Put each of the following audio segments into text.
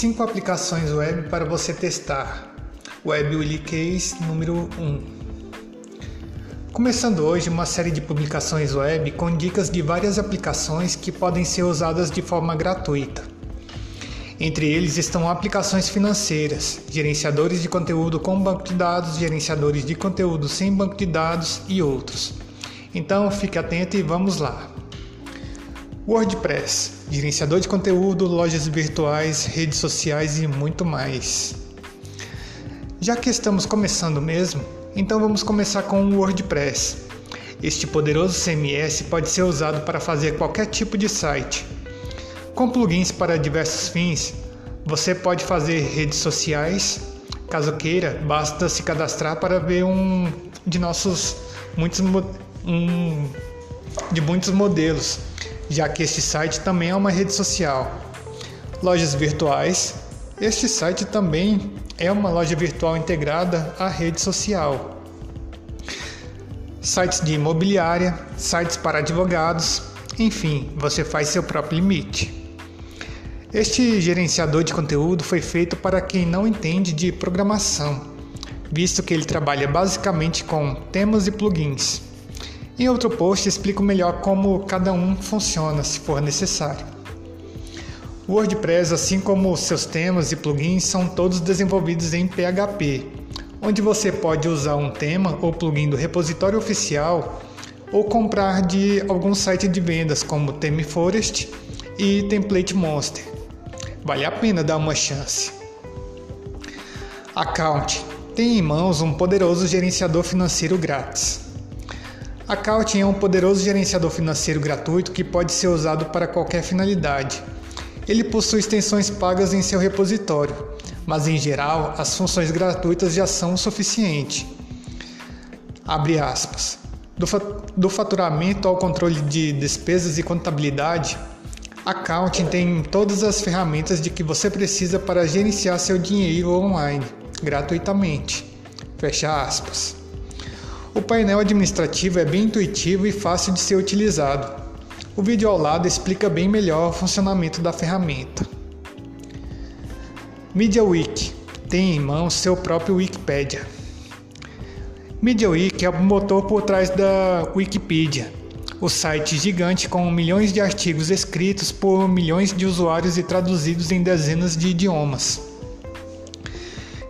5 aplicações web para você testar. Web Case número 1. Começando hoje uma série de publicações web com dicas de várias aplicações que podem ser usadas de forma gratuita. Entre eles estão aplicações financeiras, gerenciadores de conteúdo com banco de dados, gerenciadores de conteúdo sem banco de dados e outros. Então fique atento e vamos lá. WordPress, gerenciador de conteúdo, lojas virtuais, redes sociais e muito mais. Já que estamos começando mesmo, então vamos começar com o WordPress. Este poderoso CMS pode ser usado para fazer qualquer tipo de site. Com plugins para diversos fins, você pode fazer redes sociais. Caso queira, basta se cadastrar para ver um de nossos muitos um, de muitos modelos já que este site também é uma rede social. Lojas virtuais. Este site também é uma loja virtual integrada à rede social. Sites de imobiliária, sites para advogados, enfim, você faz seu próprio limite. Este gerenciador de conteúdo foi feito para quem não entende de programação, visto que ele trabalha basicamente com temas e plugins. Em outro post explico melhor como cada um funciona, se for necessário. O WordPress, assim como seus temas e plugins, são todos desenvolvidos em PHP, onde você pode usar um tema ou plugin do repositório oficial ou comprar de algum site de vendas como ThemeForest e Template Monster. Vale a pena dar uma chance. Account tem em mãos um poderoso gerenciador financeiro grátis. A Couching é um poderoso gerenciador financeiro gratuito que pode ser usado para qualquer finalidade. Ele possui extensões pagas em seu repositório, mas em geral as funções gratuitas já são o suficiente. Abre aspas. Do, faturamento ao controle de despesas e contabilidade, a Accounting tem todas as ferramentas de que você precisa para gerenciar seu dinheiro online, gratuitamente. Fecha aspas. O painel administrativo é bem intuitivo e fácil de ser utilizado. O vídeo ao lado explica bem melhor o funcionamento da ferramenta. MediaWiki tem em mãos seu próprio Wikipedia. MediaWiki é o motor por trás da Wikipedia, o site gigante com milhões de artigos escritos por milhões de usuários e traduzidos em dezenas de idiomas.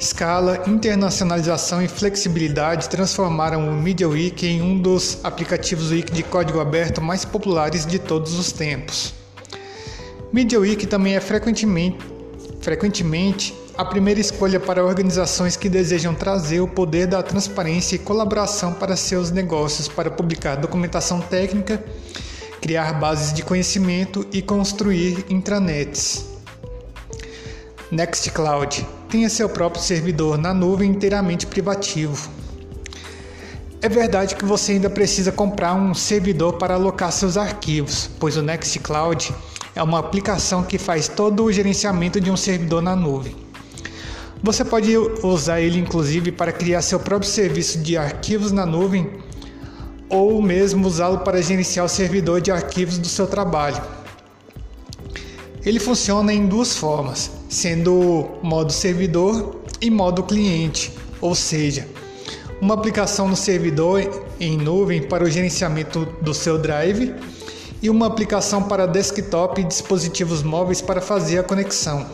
Escala, internacionalização e flexibilidade transformaram o MediaWiki em um dos aplicativos Wiki de código aberto mais populares de todos os tempos. MediaWiki também é frequentemente, frequentemente a primeira escolha para organizações que desejam trazer o poder da transparência e colaboração para seus negócios para publicar documentação técnica, criar bases de conhecimento e construir intranets. Nextcloud tenha seu próprio servidor na nuvem inteiramente privativo. É verdade que você ainda precisa comprar um servidor para alocar seus arquivos, pois o Nextcloud é uma aplicação que faz todo o gerenciamento de um servidor na nuvem. Você pode usar ele inclusive para criar seu próprio serviço de arquivos na nuvem ou mesmo usá-lo para gerenciar o servidor de arquivos do seu trabalho. Ele funciona em duas formas, sendo modo servidor e modo cliente, ou seja, uma aplicação no servidor em nuvem para o gerenciamento do seu drive e uma aplicação para desktop e dispositivos móveis para fazer a conexão.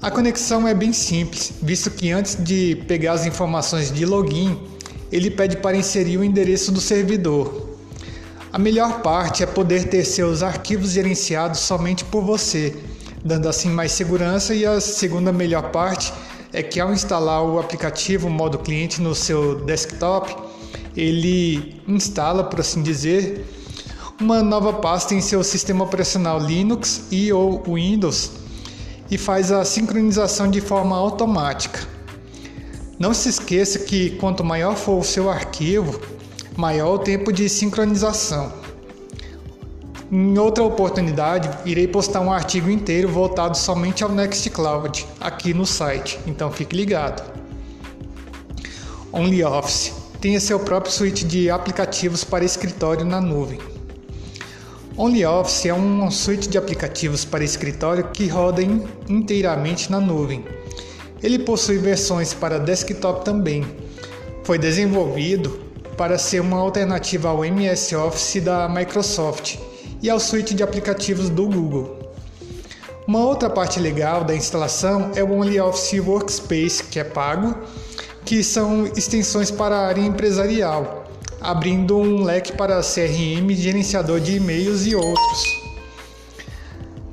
A conexão é bem simples, visto que antes de pegar as informações de login, ele pede para inserir o endereço do servidor. A melhor parte é poder ter seus arquivos gerenciados somente por você, dando assim mais segurança, e a segunda melhor parte é que ao instalar o aplicativo modo cliente no seu desktop, ele instala, por assim dizer, uma nova pasta em seu sistema operacional Linux e ou Windows e faz a sincronização de forma automática. Não se esqueça que quanto maior for o seu arquivo, maior o tempo de sincronização. Em outra oportunidade, irei postar um artigo inteiro voltado somente ao Nextcloud aqui no site, então fique ligado. OnlyOffice tenha seu próprio suíte de aplicativos para escritório na nuvem. OnlyOffice é uma suíte de aplicativos para escritório que roda inteiramente na nuvem. Ele possui versões para desktop também. Foi desenvolvido para ser uma alternativa ao MS Office da Microsoft e ao suíte de aplicativos do Google. Uma outra parte legal da instalação é o OnlyOffice Workspace, que é pago, que são extensões para a área empresarial, abrindo um leque para CRM, gerenciador de e-mails e outros.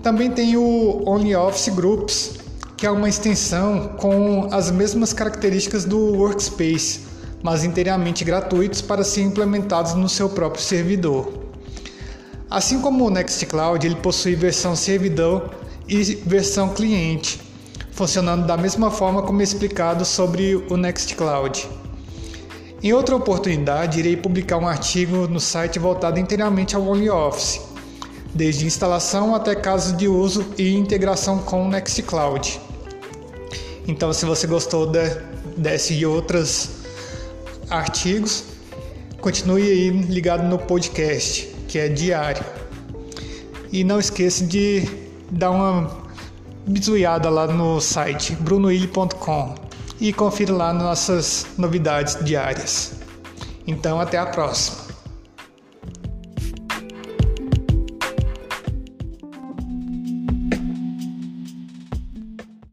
Também tem o OnlyOffice Groups, que é uma extensão com as mesmas características do Workspace, mas inteiramente gratuitos para serem implementados no seu próprio servidor. Assim como o Nextcloud, ele possui versão servidor e versão cliente, funcionando da mesma forma como explicado sobre o Nextcloud. Em outra oportunidade, irei publicar um artigo no site voltado inteiramente ao OnlyOffice, desde instalação até casos de uso e integração com o Nextcloud. Então, se você gostou de, e outros artigos, continue aí ligado no podcast, que é diário. E não esqueça de dar uma bizuiada lá no site brunoilho.com e confira lá nossas novidades diárias. Então, até a próxima.